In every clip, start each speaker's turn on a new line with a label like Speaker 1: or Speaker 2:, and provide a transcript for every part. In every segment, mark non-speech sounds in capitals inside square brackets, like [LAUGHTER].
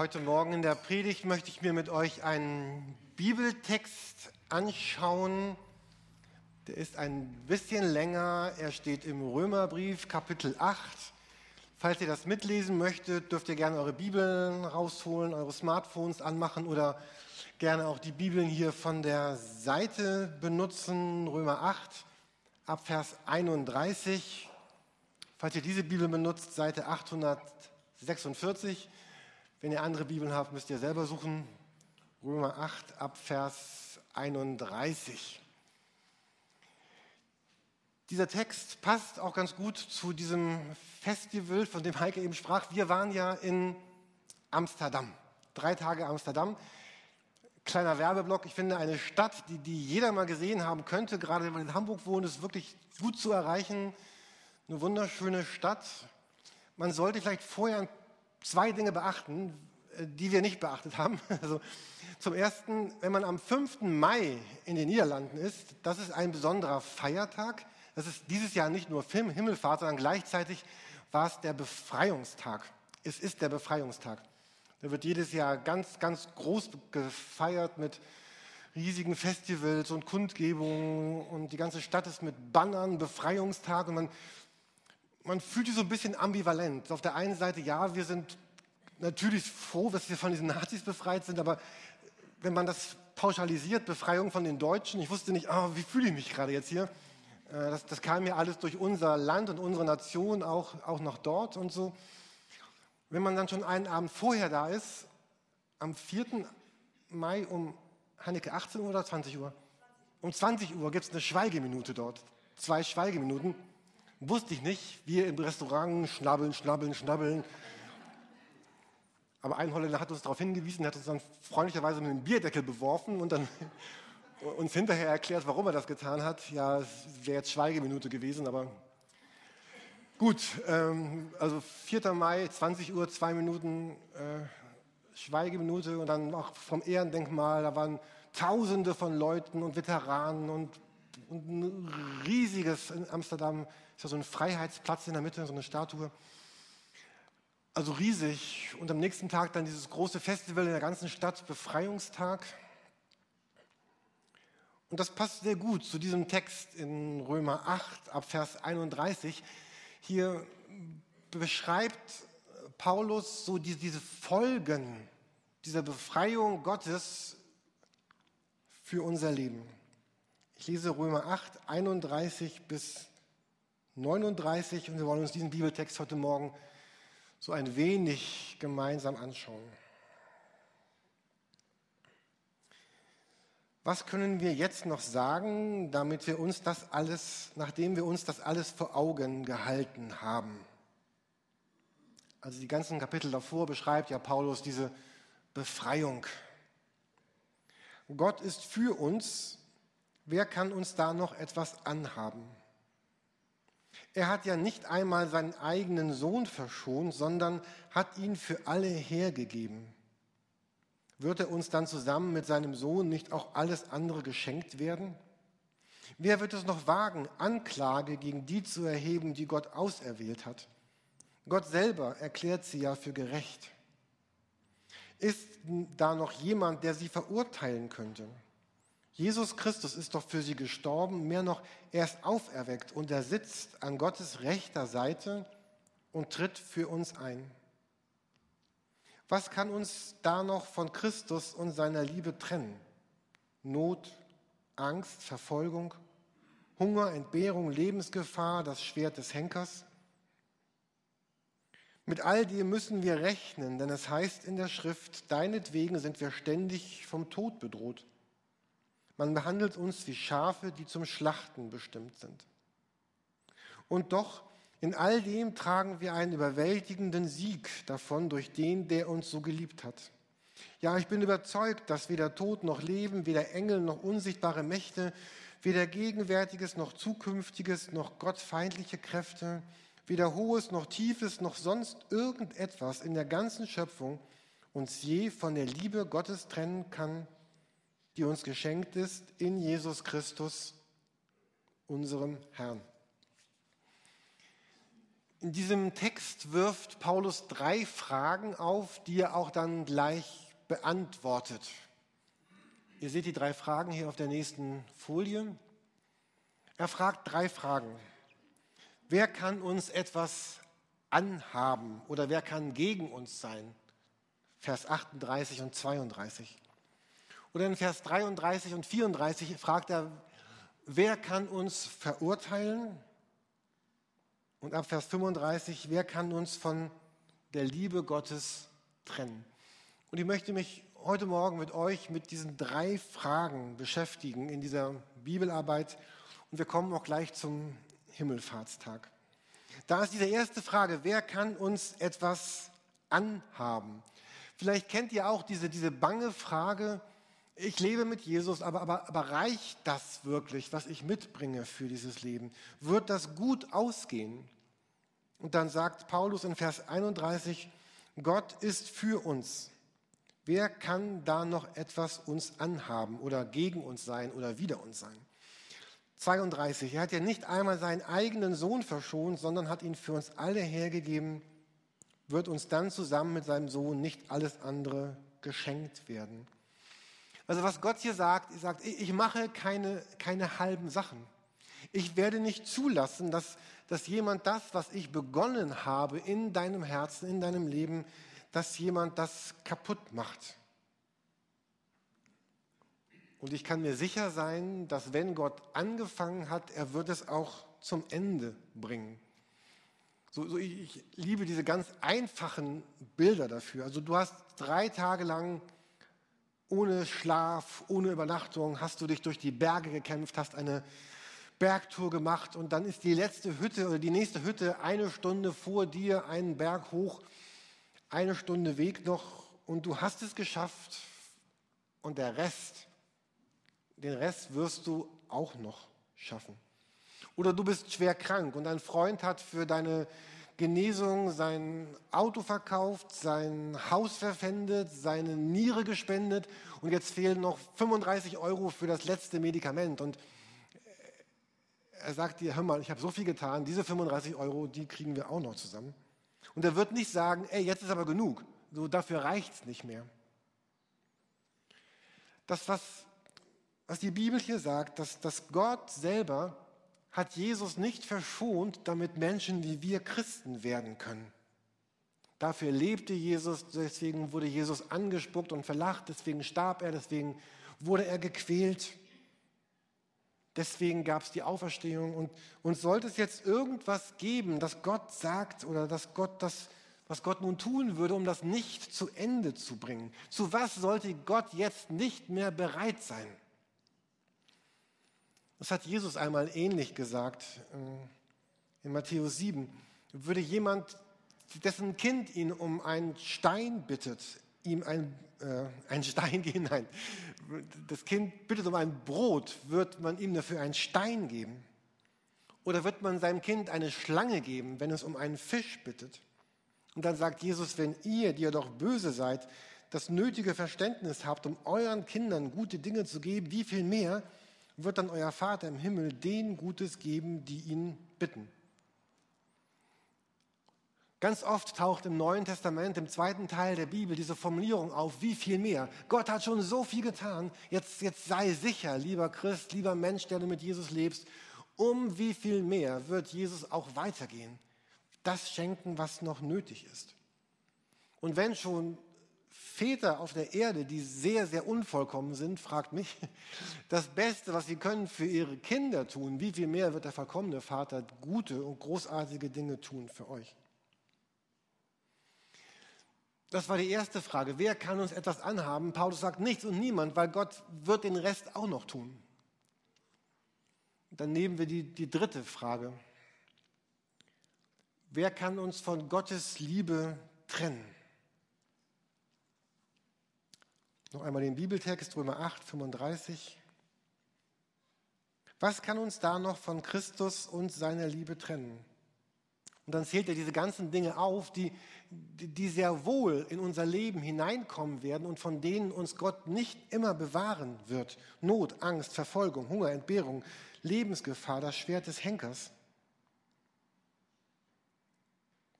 Speaker 1: Heute Morgen in der Predigt möchte ich mir mit euch einen Bibeltext anschauen. Der ist ein bisschen länger. Er steht im Römerbrief, Kapitel 8. Falls ihr das mitlesen möchtet, dürft ihr gerne eure Bibeln rausholen, eure Smartphones anmachen oder gerne auch die Bibeln hier von der Seite benutzen. Römer 8, ab Vers 31. Falls ihr diese Bibel benutzt, Seite 846. Wenn ihr andere Bibeln habt, müsst ihr selber suchen. Römer 8 ab Vers 31. Dieser Text passt auch ganz gut zu diesem Festival, von dem Heike eben sprach. Wir waren ja in Amsterdam, drei Tage Amsterdam. Kleiner Werbeblock, ich finde eine Stadt, die, die jeder mal gesehen haben könnte, gerade wenn man in Hamburg wohnt, ist wirklich gut zu erreichen. Eine wunderschöne Stadt. Man sollte vielleicht vorher zwei Dinge beachten, äh, die wir nicht beachtet haben. [LAUGHS] Also zum Ersten, wenn man am 5. Mai in den Niederlanden ist, das ist ein besonderer Feiertag. Das ist dieses Jahr nicht nur Himmelfahrt, sondern gleichzeitig war es der Befreiungstag. Es ist der Befreiungstag. Da wird jedes Jahr ganz, ganz groß gefeiert mit riesigen Festivals und Kundgebungen und die ganze Stadt ist mit Bannern, Befreiungstag und man man fühlt sich so ein bisschen ambivalent. Auf der einen Seite, ja, wir sind natürlich froh, dass wir von diesen Nazis befreit sind, aber wenn man das pauschalisiert, Befreiung von den Deutschen, ich wusste nicht, oh, wie fühle ich mich gerade jetzt hier? Äh, das, das, kam mir alles durch unser Land und unsere Nation auch, auch noch dort und so. Wenn man dann schon einen Abend vorher da ist, am 4. Mai um Hanneke 18 Uhr oder 20 Uhr? Um 20 Uhr gibt es eine Schweigeminute dort. Zwei Schweigeminuten. Wusste ich nicht. Wir im Restaurant schnabbeln, schnabbeln, schnabbeln. Aber ein Holländer hat uns darauf hingewiesen, hat uns dann freundlicherweise mit einem Bierdeckel beworfen und dann [LAUGHS] uns hinterher erklärt, warum er das getan hat. Ja, es wäre jetzt Schweigeminute gewesen, aber gut. Ähm, also 4. Mai, 20 Uhr, zwei Minuten äh, Schweigeminute und dann auch vom Ehrendenkmal. Da waren Tausende von Leuten und Veteranen und, und ein riesiges in Amsterdam ist ja so ein Freiheitsplatz in der Mitte, so eine Statue. Also riesig. Und am nächsten Tag dann dieses große Festival in der ganzen Stadt, Befreiungstag. Und das passt sehr gut zu diesem Text in Römer 8 ab Vers 31. Hier beschreibt Paulus so diese Folgen dieser Befreiung Gottes für unser Leben. Ich lese Römer 8, 31 bis 39 und wir wollen uns diesen Bibeltext heute Morgen so ein wenig gemeinsam anschauen. Was können wir jetzt noch sagen, damit wir uns das alles, nachdem wir uns das alles vor Augen gehalten haben? Also die ganzen Kapitel davor beschreibt ja Paulus diese Befreiung. Gott ist für uns. Wer kann uns da noch etwas anhaben? Er hat ja nicht einmal seinen eigenen Sohn verschont, sondern hat ihn für alle hergegeben. Wird er uns dann zusammen mit seinem Sohn nicht auch alles andere geschenkt werden? Wer wird es noch wagen, Anklage gegen die zu erheben, die Gott auserwählt hat? Gott selber erklärt sie ja für gerecht. Ist da noch jemand, der sie verurteilen könnte? Jesus Christus ist doch für sie gestorben, mehr noch, er ist auferweckt und er sitzt an Gottes rechter Seite und tritt für uns ein. Was kann uns da noch von Christus und seiner Liebe trennen? Not, Angst, Verfolgung, Hunger, Entbehrung, Lebensgefahr, das Schwert des Henkers? Mit all dem müssen wir rechnen, denn es heißt in der Schrift, deinetwegen sind wir ständig vom Tod bedroht. Man behandelt uns wie Schafe, die zum Schlachten bestimmt sind. Und doch, in all dem tragen wir einen überwältigenden Sieg davon durch den, der uns so geliebt hat. Ja, ich bin überzeugt, dass weder Tod noch Leben, weder Engel noch unsichtbare Mächte, weder Gegenwärtiges noch Zukünftiges noch gottfeindliche Kräfte, weder Hohes noch Tiefes noch sonst irgendetwas in der ganzen Schöpfung uns je von der Liebe Gottes trennen kann, die uns geschenkt ist in Jesus Christus, unserem Herrn. In diesem Text wirft Paulus drei Fragen auf, die er auch dann gleich beantwortet. Ihr seht die drei Fragen hier auf der nächsten Folie. Er fragt drei Fragen. Wer kann uns etwas anhaben oder wer kann gegen uns sein? Vers 38 und 32. Oder in Vers 33 und 34 fragt er, wer kann uns verurteilen? Und ab Vers 35, wer kann uns von der Liebe Gottes trennen? Und ich möchte mich heute Morgen mit euch mit diesen drei Fragen beschäftigen in dieser Bibelarbeit. Und wir kommen auch gleich zum Himmelfahrtstag. Da ist diese erste Frage, wer kann uns etwas anhaben? Vielleicht kennt ihr auch diese, diese bange Frage, ich lebe mit Jesus, aber, aber, aber reicht das wirklich, was ich mitbringe für dieses Leben? Wird das gut ausgehen? Und dann sagt Paulus in Vers 31, Gott ist für uns. Wer kann da noch etwas uns anhaben oder gegen uns sein oder wider uns sein? 32. Er hat ja nicht einmal seinen eigenen Sohn verschont, sondern hat ihn für uns alle hergegeben wird uns dann zusammen mit seinem Sohn nicht alles andere geschenkt werden. Also was Gott hier sagt, er sagt, ich mache keine, keine halben Sachen. Ich werde nicht zulassen, dass, dass jemand das, was ich begonnen habe in deinem Herzen, in deinem Leben, dass jemand das kaputt macht. Und ich kann mir sicher sein, dass wenn Gott angefangen hat, er wird es auch zum Ende bringen. So, so ich, ich liebe diese ganz einfachen Bilder dafür. Also du hast drei Tage lang ohne Schlaf, ohne Übernachtung, hast du dich durch die Berge gekämpft, hast eine Bergtour gemacht und dann ist die letzte Hütte oder die nächste Hütte eine Stunde vor dir, einen Berg hoch, eine Stunde Weg noch und du hast es geschafft und der Rest, den Rest wirst du auch noch schaffen. Oder du bist schwer krank und dein Freund hat für deine Genesung sein Auto verkauft, sein Haus verpfändet, seine Niere gespendet und jetzt fehlen noch 35 Euro für das letzte Medikament. Und er sagt dir, hör mal, ich habe so viel getan, diese 35 Euro, die kriegen wir auch noch zusammen. Und er wird nicht sagen, ey, jetzt ist aber genug, so dafür reicht es nicht mehr. Das, was, was die Bibel hier sagt, dass, dass Gott selber hat Jesus nicht verschont, damit Menschen wie wir Christen werden können. Dafür lebte Jesus, deswegen wurde Jesus angespuckt und verlacht, deswegen starb er, deswegen wurde er gequält. Deswegen gab es die Auferstehung. Und, und sollte es jetzt irgendwas geben, das Gott sagt oder dass Gott das, was Gott nun tun würde, um das nicht zu Ende zu bringen, zu was sollte Gott jetzt nicht mehr bereit sein? Das hat Jesus einmal ähnlich gesagt äh, in Matthäus 7. Würde jemand, dessen Kind ihn um einen Stein bittet, ihm ein, äh, einen Stein [LAUGHS] geben? Nein, das Kind bittet um ein Brot, wird man ihm dafür einen Stein geben? Oder wird man seinem Kind eine Schlange geben, wenn es um einen Fisch bittet? Und dann sagt Jesus, wenn ihr, die ihr doch böse seid, das nötige Verständnis habt, um euren Kindern gute Dinge zu geben, wie viel mehr wird dann euer Vater im Himmel denen Gutes geben, die ihn bitten. Ganz oft taucht im Neuen Testament, im zweiten Teil der Bibel, diese Formulierung auf, wie viel mehr. Gott hat schon so viel getan. Jetzt, jetzt sei sicher, lieber Christ, lieber Mensch, der du mit Jesus lebst, um wie viel mehr wird Jesus auch weitergehen. Das schenken, was noch nötig ist. Und wenn schon Väter auf der Erde, die sehr, sehr unvollkommen sind, fragt mich, das Beste, was sie können für ihre Kinder tun, wie viel mehr wird der vollkommene Vater gute und großartige Dinge tun für euch? Das war die erste Frage. Wer kann uns etwas anhaben? Paulus sagt nichts und niemand, weil Gott wird den Rest auch noch tun. Dann nehmen wir die, die dritte Frage. Wer kann uns von Gottes Liebe trennen? Noch einmal den Bibeltext, Römer 8, 35. Was kann uns da noch von Christus und seiner Liebe trennen? Und dann zählt er diese ganzen Dinge auf, die, die sehr wohl in unser Leben hineinkommen werden und von denen uns Gott nicht immer bewahren wird. Not, Angst, Verfolgung, Hunger, Entbehrung, Lebensgefahr, das Schwert des Henkers.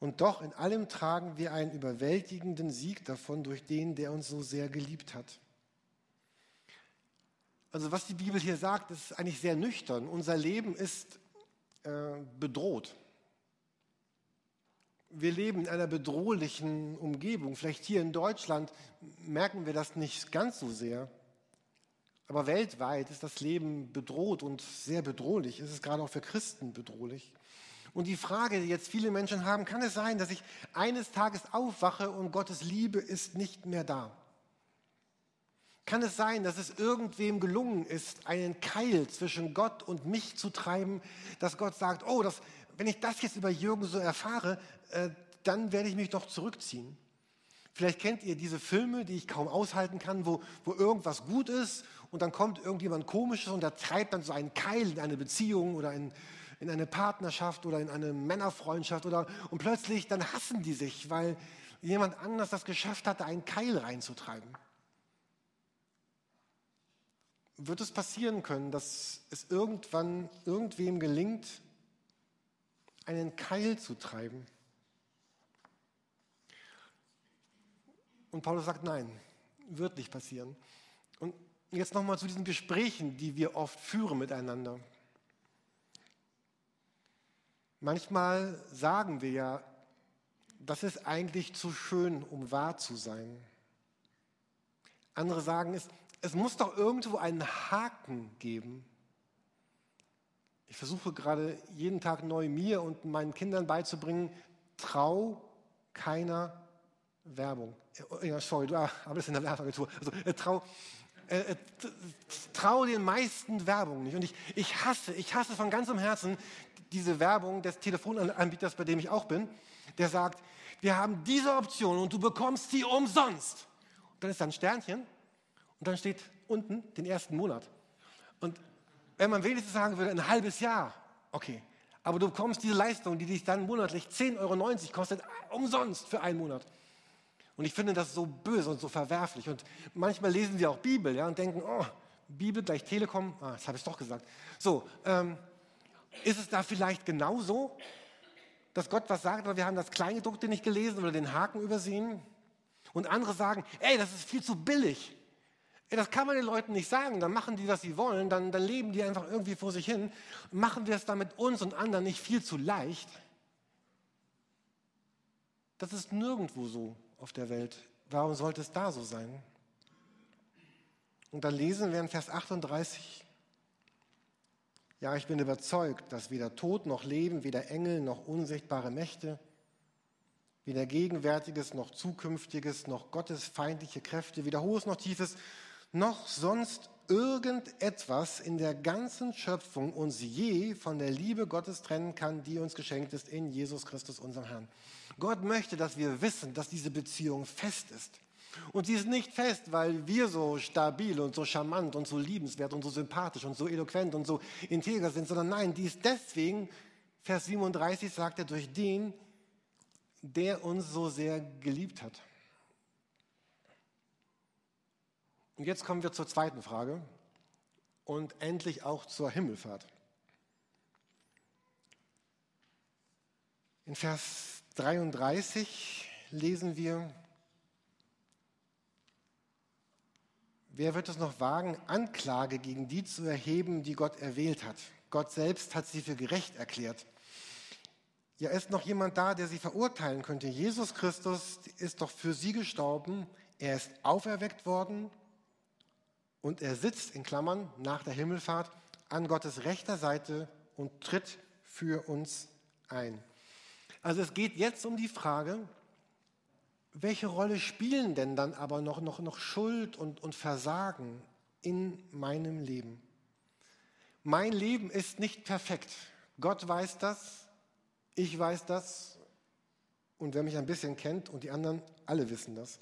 Speaker 1: Und doch in allem tragen wir einen überwältigenden Sieg davon durch den, der uns so sehr geliebt hat. Also was die Bibel hier sagt, ist eigentlich sehr nüchtern. Unser Leben ist äh, bedroht. Wir leben in einer bedrohlichen Umgebung. Vielleicht hier in Deutschland merken wir das nicht ganz so sehr. Aber weltweit ist das Leben bedroht und sehr bedrohlich. Es ist gerade auch für Christen bedrohlich. Und die Frage, die jetzt viele Menschen haben, kann es sein, dass ich eines Tages aufwache und Gottes Liebe ist nicht mehr da? Kann es sein, dass es irgendwem gelungen ist, einen Keil zwischen Gott und mich zu treiben, dass Gott sagt, oh, das, wenn ich das jetzt über Jürgen so erfahre, äh, dann werde ich mich doch zurückziehen. Vielleicht kennt ihr diese Filme, die ich kaum aushalten kann, wo, wo irgendwas gut ist und dann kommt irgendjemand Komisches und der treibt dann so einen Keil in eine Beziehung oder in, in eine Partnerschaft oder in eine Männerfreundschaft oder und plötzlich dann hassen die sich, weil jemand anders das geschafft hat, da einen Keil reinzutreiben. Wird es passieren können, dass es irgendwann irgendwem gelingt, einen Keil zu treiben? Und Paulus sagt, nein, wird nicht passieren. Und jetzt nochmal zu diesen Gesprächen, die wir oft führen miteinander. Manchmal sagen wir ja, das ist eigentlich zu schön, um wahr zu sein. Andere sagen es, es muss doch irgendwo einen Haken geben. Ich versuche gerade jeden Tag neu mir und meinen Kindern beizubringen, trau keiner Werbung. Ja, sorry, du arbeitest in der Werbeagentur. Also, äh, trau, äh, äh trau den meisten Werbung nicht. Und ich, ich hasse, ich hasse von ganzem Herzen diese Werbung des Telefonanbieters, bei dem ich auch bin, der sagt, wir haben diese Option und du bekommst sie umsonst. Und dann ist da ein Sternchen und dann steht unten den ersten Monat. Und wenn man wenigstens sagen würde, ein halbes Jahr, okay. Aber du bekommst diese Leistung, die dich dann monatlich 10,90 Euro kostet, umsonst für einen Monat. Und ich finde das so böse und so verwerflich. Und manchmal lesen wir auch Bibel ja, und denken, oh, Bibel gleich Telekom, ah, das habe ich doch gesagt. So, ähm, ist es da vielleicht genauso, dass Gott was sagt, aber wir haben das Kleingedruckte nicht gelesen oder den Haken übersehen? Und andere sagen, ey, das ist viel zu billig. Ey, das kann man den Leuten nicht sagen. Dann machen die, was sie wollen. Dann, dann leben die einfach irgendwie vor sich hin. Machen wir es damit uns und anderen nicht viel zu leicht? Das ist nirgendwo so auf der Welt. Warum sollte es da so sein? Und dann lesen wir in Vers 38, ja, ich bin überzeugt, dass weder Tod noch Leben, weder Engel noch unsichtbare Mächte, weder Gegenwärtiges noch Zukünftiges, noch Gottes feindliche Kräfte, weder Hohes noch Tiefes, noch sonst irgendetwas in der ganzen Schöpfung uns je von der Liebe Gottes trennen kann, die uns geschenkt ist in Jesus Christus, unserem Herrn. Gott möchte, dass wir wissen, dass diese Beziehung fest ist. Und sie ist nicht fest, weil wir so stabil und so charmant und so liebenswert und so sympathisch und so eloquent und so integer sind, sondern nein, die ist deswegen, Vers 37 sagt er, durch den, der uns so sehr geliebt hat. Und jetzt kommen wir zur zweiten Frage und endlich auch zur Himmelfahrt. In Vers 33 lesen wir, Wer wird es noch wagen, Anklage gegen die zu erheben, die Gott erwählt hat? Gott selbst hat sie für gerecht erklärt. Ja, ist noch jemand da, der sie verurteilen könnte? Jesus Christus ist doch für sie gestorben. Er ist auferweckt worden und er sitzt in Klammern nach der Himmelfahrt an Gottes rechter Seite und tritt für uns ein. Also es geht jetzt um die Frage, welche Rolle spielen denn dann aber noch, noch, noch Schuld und, und Versagen in meinem Leben? Mein Leben ist nicht perfekt. Gott weiß das, ich weiß das und wer mich ein bisschen kennt und die anderen, alle wissen das.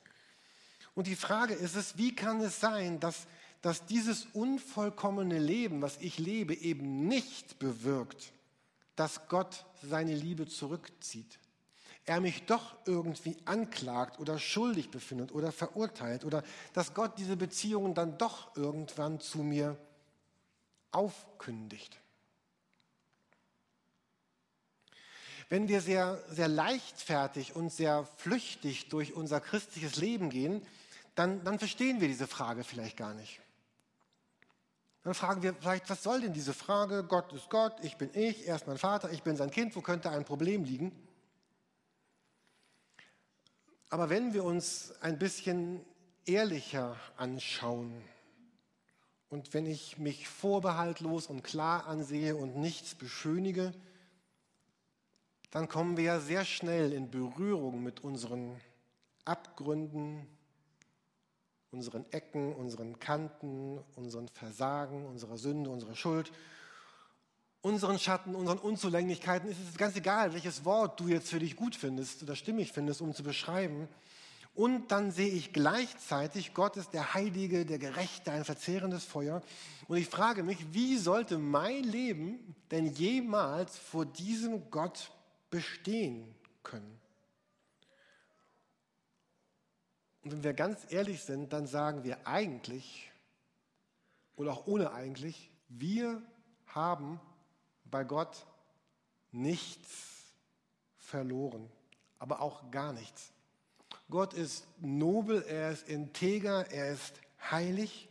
Speaker 1: Und die Frage ist es, wie kann es sein, dass, dass dieses unvollkommene Leben, was ich lebe, eben nicht bewirkt, dass Gott seine Liebe zurückzieht? Er mich doch irgendwie anklagt oder schuldig befindet oder verurteilt oder dass Gott diese Beziehungen dann doch irgendwann zu mir aufkündigt. Wenn wir sehr, sehr leichtfertig und sehr flüchtig durch unser christliches Leben gehen, dann, dann verstehen wir diese Frage vielleicht gar nicht. Dann fragen wir vielleicht, was soll denn diese Frage? Gott ist Gott, ich bin ich, er ist mein Vater, ich bin sein Kind, wo könnte ein Problem liegen? Aber wenn wir uns ein bisschen ehrlicher anschauen und wenn ich mich vorbehaltlos und klar ansehe und nichts beschönige, dann kommen wir ja sehr schnell in Berührung mit unseren Abgründen, unseren Ecken, unseren Kanten, unseren Versagen, unserer Sünde, unserer Schuld, unseren Schatten, unseren Unzulänglichkeiten. Es ist ganz egal, welches Wort du jetzt für dich gut findest oder stimmig findest, um zu beschreiben. Und dann sehe ich gleichzeitig, Gott ist der Heilige, der Gerechte, ein verzehrendes Feuer. Und ich frage mich, wie sollte mein Leben denn jemals vor diesem Gott bestehen können? Und wenn wir ganz ehrlich sind, dann sagen wir eigentlich, oder auch ohne eigentlich, wir haben bei Gott nichts verloren, aber auch gar nichts. Gott ist nobel, er ist integer, er ist heilig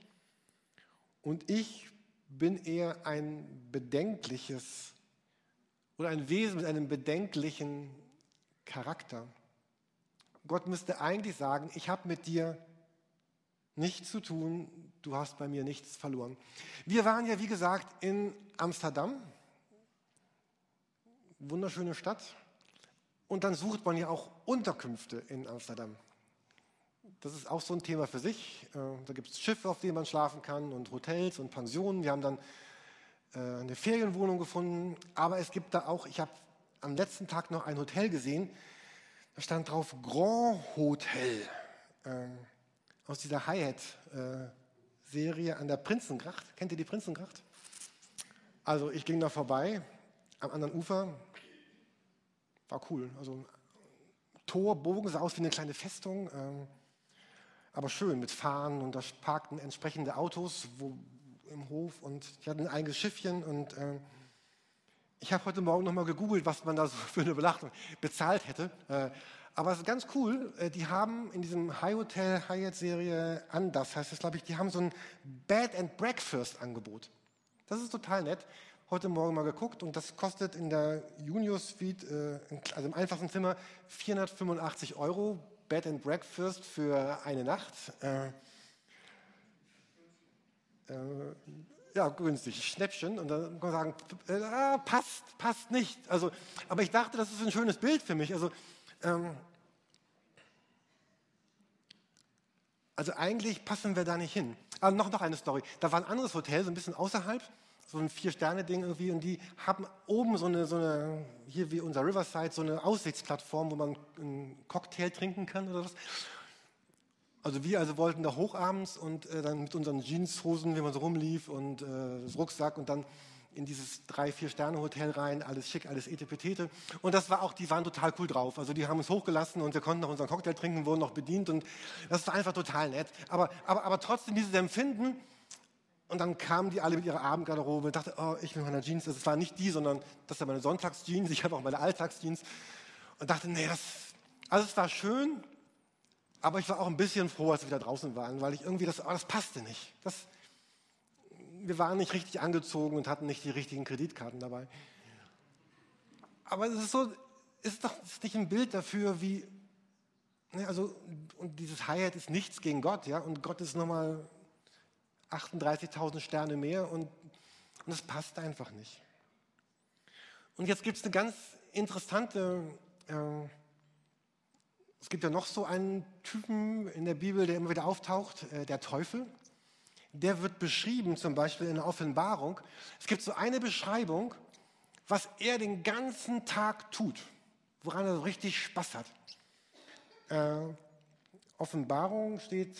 Speaker 1: und ich bin eher ein bedenkliches oder ein Wesen mit einem bedenklichen Charakter. Gott müsste eigentlich sagen, ich habe mit dir nichts zu tun, du hast bei mir nichts verloren. Wir waren ja, wie gesagt, in Amsterdam, wunderschöne Stadt, und dann sucht man ja auch Unterkünfte in Amsterdam. Das ist auch so ein Thema für sich. Äh, da gibt es Schiffe, auf denen man schlafen kann und Hotels und Pensionen. Wir haben dann äh, eine Ferienwohnung gefunden, aber es gibt da auch, ich habe am letzten Tag noch ein Hotel gesehen, da stand drauf Grand Hotel ähm, aus dieser Hyatt-Serie an der Prinzengracht. Kennt ihr die Prinzengracht? Also ich ging da vorbei am anderen Ufer, war cool. Also Tor, Bogen sah aus wie eine kleine Festung, ähm, aber schön mit Fahnen und da parkten entsprechende Autos wo, im Hof und ich hatte ein eigenes Schiffchen und äh, ich habe heute Morgen nochmal gegoogelt, was man da so für eine Belachtung bezahlt hätte. Äh, aber es ist ganz cool, äh, die haben in diesem High Hotel Hyatt Serie anders heißt es, glaube ich, die haben so ein Bed and Breakfast Angebot. Das ist total nett heute Morgen mal geguckt und das kostet in der Junior Suite, äh, also im einfachen Zimmer, 485 Euro. Bed and Breakfast für eine Nacht. Äh, äh, ja, günstig, Schnäppchen. Und dann kann man sagen, äh, ah, passt, passt nicht. Also, aber ich dachte, das ist ein schönes Bild für mich. Also, ähm, also eigentlich passen wir da nicht hin. Aber noch, noch eine Story. Da war ein anderes Hotel, so ein bisschen außerhalb so ein Vier-Sterne-Ding irgendwie und die haben oben so eine, so eine, hier wie unser Riverside, so eine Aussichtsplattform, wo man einen Cocktail trinken kann oder was. Also wir also wollten da hoch abends und äh, dann mit unseren Jeanshosen, wie man so rumlief und äh, Rucksack und dann in dieses drei, vier Sterne Hotel rein, alles schick, alles etepetete. Und das war auch, die waren total cool drauf. Also die haben uns hochgelassen und wir konnten noch unseren Cocktail trinken, wurden noch bedient und das war einfach total nett. Aber, aber, aber trotzdem dieses Empfinden, und dann kamen die alle mit ihrer Abendgarderobe und dachte, oh, ich will meine Jeans. Das war nicht die, sondern das war meine Sonntagsjeans. Ich habe auch meine Alltagsjeans. Und dachte, nee, das, also es war schön, aber ich war auch ein bisschen froh, als wir wieder draußen waren, weil ich irgendwie das, oh, das passte nicht. Das, wir waren nicht richtig angezogen und hatten nicht die richtigen Kreditkarten dabei. Aber es ist so, ist doch ist nicht ein Bild dafür, wie, ne, also, und dieses Hyatt ist nichts gegen Gott, ja, und Gott ist nochmal 38.000 Sterne mehr und, und das passt einfach nicht. Und jetzt gibt es eine ganz interessante, äh, es gibt ja noch so einen Typen in der Bibel, der immer wieder auftaucht, äh, der Teufel. Der wird beschrieben, zum Beispiel in der Offenbarung. Es gibt so eine Beschreibung, was er den ganzen Tag tut, woran er so richtig Spaß hat. Äh, Offenbarung steht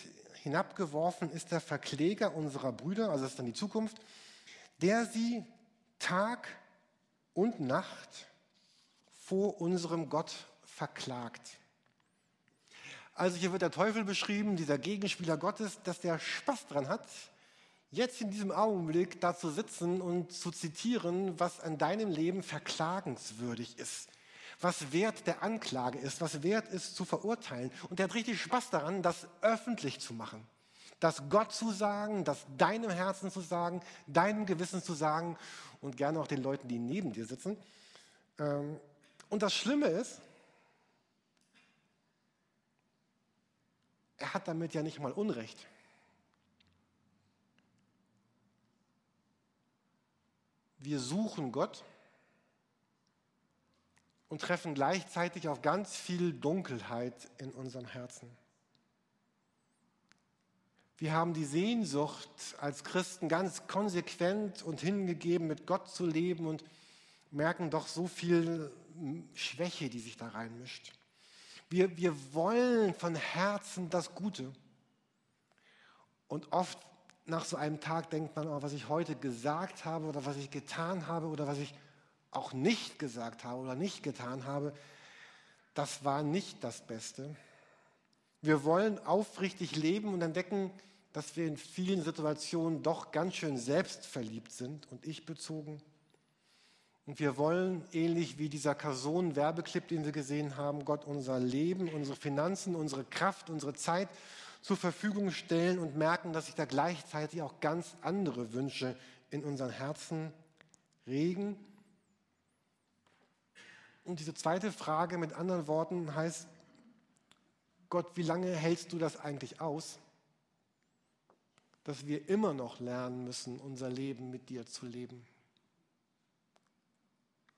Speaker 1: hinabgeworfen ist der Verkläger unserer Brüder, also das ist dann die Zukunft, der sie Tag und Nacht vor unserem Gott verklagt. Also hier wird der Teufel beschrieben, dieser Gegenspieler Gottes, dass der Spaß dran hat, jetzt in diesem Augenblick da zu sitzen und zu zitieren, was an deinem Leben verklagenswürdig ist, was wert der Anklage ist, was wert ist zu verurteilen. Und er hat richtig Spaß daran, das öffentlich zu machen. Das Gott zu sagen, das deinem Herzen zu sagen, deinem Gewissen zu sagen und gerne auch den Leuten, die neben dir sitzen. Ähm, und das Schlimme ist, er hat damit ja nicht mal Unrecht. Wir suchen Gott und treffen gleichzeitig auf ganz viel Dunkelheit in unserem Herzen. Wir haben die Sehnsucht, als Christen ganz konsequent und hingegeben mit Gott zu leben und merken doch so viel Schwäche, die sich da reinmischt. Wir, wir wollen von Herzen das Gute. Und oft nach so einem Tag denkt man, oh, was ich heute gesagt habe oder was ich getan habe oder was ich auch nicht gesagt habe oder nicht getan habe, das war nicht das Beste. Wir wollen aufrichtig leben und entdecken, dass wir in vielen Situationen doch ganz schön selbstverliebt sind und ich bezogen. Und wir wollen, ähnlich wie dieser Person-Werbeclip, den wir gesehen haben, Gott unser Leben, unsere Finanzen, unsere Kraft, unsere Zeit zur Verfügung stellen und merken, dass sich da gleichzeitig auch ganz andere Wünsche in unseren Herzen regen. Und diese zweite Frage mit anderen Worten heißt, Gott, wie lange hältst du das eigentlich aus, dass wir immer noch lernen müssen, unser Leben mit dir zu leben?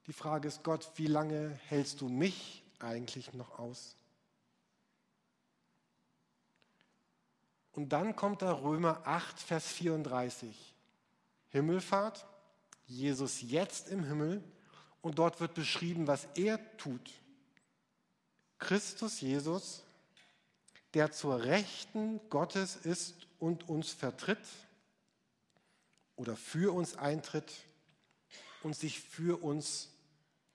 Speaker 1: Die Frage ist, Gott, wie lange hältst du mich eigentlich noch aus? Und dann kommt da Römer 8, Vers 34. Himmelfahrt, Jesus jetzt im Himmel und dort wird beschrieben, was er tut. Christus Jesus, der zur Rechten Gottes ist und uns vertritt oder für uns eintritt und sich für uns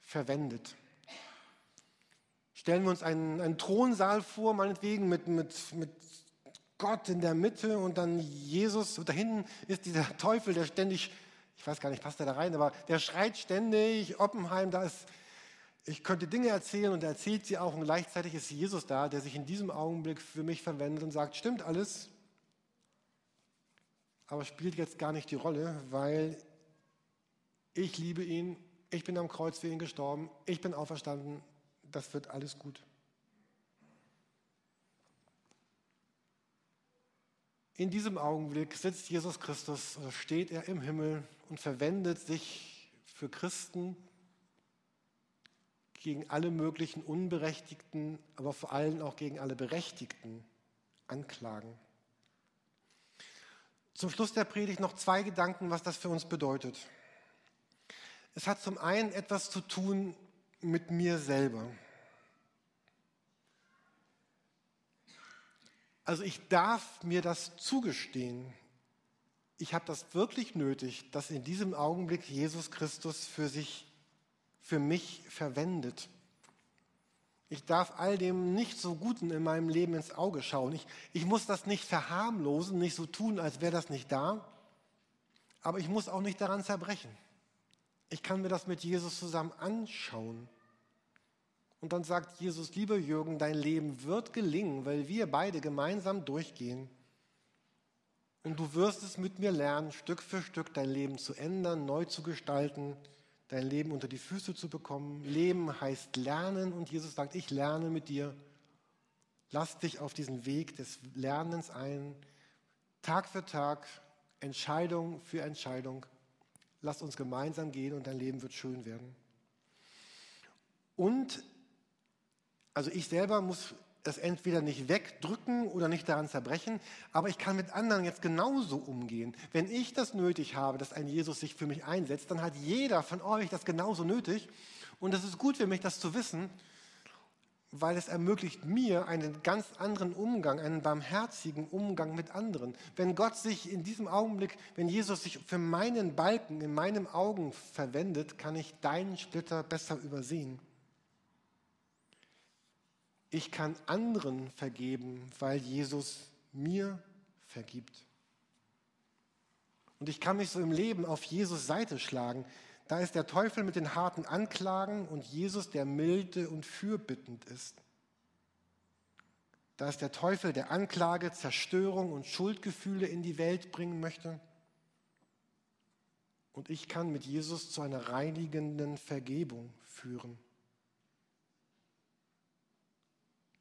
Speaker 1: verwendet. Stellen wir uns einen, einen Thronsaal vor, meinetwegen mit, mit, mit Gott in der Mitte und dann Jesus und da hinten ist dieser Teufel, der ständig, ich weiß gar nicht, passt der da rein, aber der schreit ständig, Oppenheim, da ist, ich könnte Dinge erzählen und er erzählt sie auch und gleichzeitig ist Jesus da, der sich in diesem Augenblick für mich verwendet und sagt, stimmt alles, aber spielt jetzt gar nicht die Rolle, weil ich liebe ihn ich bin am Kreuz für ihn gestorben, ich bin auferstanden, das wird alles gut. In diesem Augenblick sitzt Jesus Christus, steht er im Himmel und verwendet sich für Christen gegen alle möglichen unberechtigten, aber vor allem auch gegen alle berechtigten Anklagen. Zum Schluss der Predigt noch zwei Gedanken, was das für uns bedeutet. Es hat zum einen etwas zu tun mit mir selber. Also ich darf mir das zugestehen. Ich habe das wirklich nötig, dass in diesem Augenblick Jesus Christus für sich, für mich verwendet. Ich darf all dem nicht so Guten in meinem Leben ins Auge schauen. Ich, ich muss das nicht verharmlosen, nicht so tun, als wäre das nicht da. Aber ich muss auch nicht daran zerbrechen. Ich kann mir das mit Jesus zusammen anschauen. Und dann sagt Jesus, lieber Jürgen, dein Leben wird gelingen, weil wir beide gemeinsam durchgehen. Und du wirst es mit mir lernen, Stück für Stück dein Leben zu ändern, neu zu gestalten, dein Leben unter die Füße zu bekommen. Leben heißt lernen und Jesus sagt, ich lerne mit dir. Lass dich auf diesen Weg des Lernens ein, Tag für Tag, Entscheidung für Entscheidung lass uns gemeinsam gehen und dein Leben wird schön werden. Und, also ich selber muss es entweder nicht wegdrücken oder nicht daran zerbrechen, aber ich kann mit anderen jetzt genauso umgehen. Wenn ich das nötig habe, dass ein Jesus sich für mich einsetzt, dann hat jeder von euch das genauso nötig. Und es ist gut für mich, das zu wissen weil es ermöglicht mir einen ganz anderen Umgang, einen barmherzigen Umgang mit anderen. Wenn Gott sich in diesem Augenblick, wenn Jesus sich für meinen Balken in meinem Augen verwendet, kann ich deinen Splitter besser übersehen. Ich kann anderen vergeben, weil Jesus mir vergibt. Und ich kann mich so im Leben auf Jesus Seite schlagen, Da ist der Teufel mit den harten Anklagen und Jesus, der milde und fürbittend ist. Da ist der Teufel, der Anklage, Zerstörung und Schuldgefühle in die Welt bringen möchte. Und ich kann mit Jesus zu einer reinigenden Vergebung führen.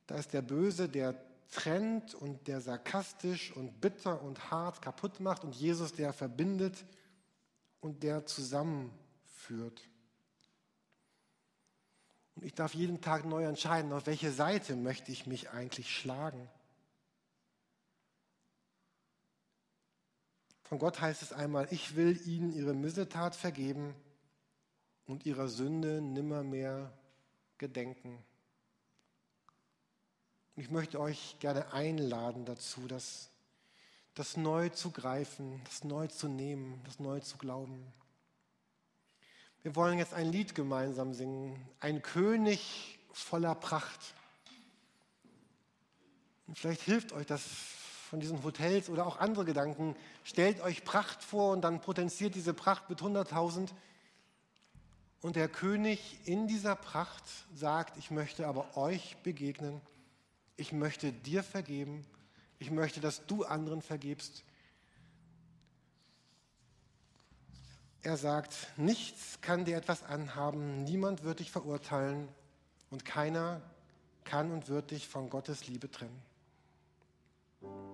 Speaker 1: Da ist der Böse, der trennt und der sarkastisch und bitter und hart kaputt macht und Jesus, der verbindet und der zusammenführt. Und ich darf jeden Tag neu entscheiden, auf welche Seite möchte ich mich eigentlich schlagen. Von Gott heißt es einmal, ich will ihnen ihre Missetat vergeben und ihrer Sünde nimmermehr gedenken. Und ich möchte euch gerne einladen dazu, das, das neu zu greifen, das neu zu nehmen, das neu zu glauben. Wir wollen jetzt ein Lied gemeinsam singen, ein König voller Pracht. Und vielleicht hilft euch das von diesen Hotels oder auch andere Gedanken. Stellt euch Pracht vor und dann potenziert diese Pracht mit 100.000. Und der König in dieser Pracht sagt, ich möchte aber euch begegnen ich möchte dir vergeben, ich möchte, dass du anderen vergibst. Er sagt, nichts kann dir etwas anhaben, niemand wird dich verurteilen und keiner kann und wird dich von Gottes Liebe trennen.